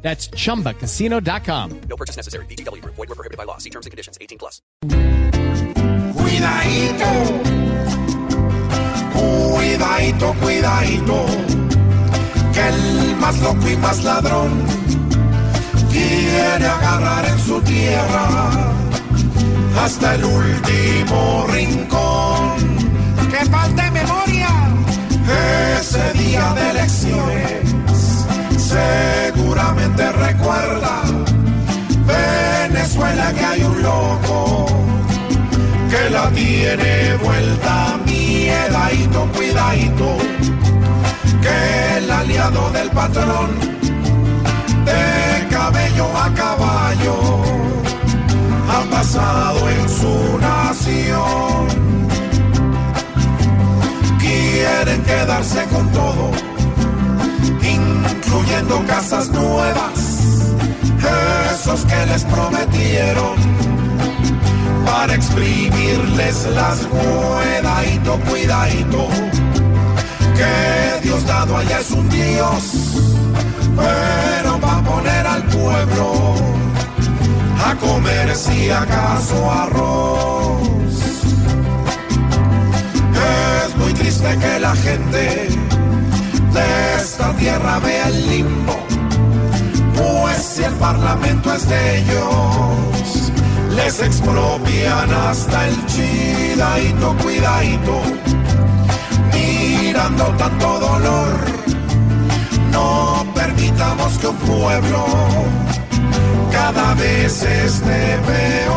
That's chumbacasino.com. No purchase necessary. BGW. Void were prohibited by law. See terms and conditions. 18 plus. Cuidadito, cuidadito, cuidadito, que el más loco y más ladrón quiere agarrar en su tierra hasta el último rincón. Venezuela que hay un loco que la tiene vuelta miedadito, cuidadito, que el aliado del patrón de cabello a caballo ha pasado en su nación. Quieren quedarse con todo, incluyendo casas nuevas, que les prometieron para exprimirles las cuidadito, cuidadito, que Dios dado allá es un Dios, pero va a poner al pueblo a comer si acaso arroz. Es muy triste que la gente de esta tierra vea el limbo, el parlamento es de ellos, les expropian hasta el chidadito, cuidadito, mirando tanto dolor, no permitamos que un pueblo cada vez esté peor,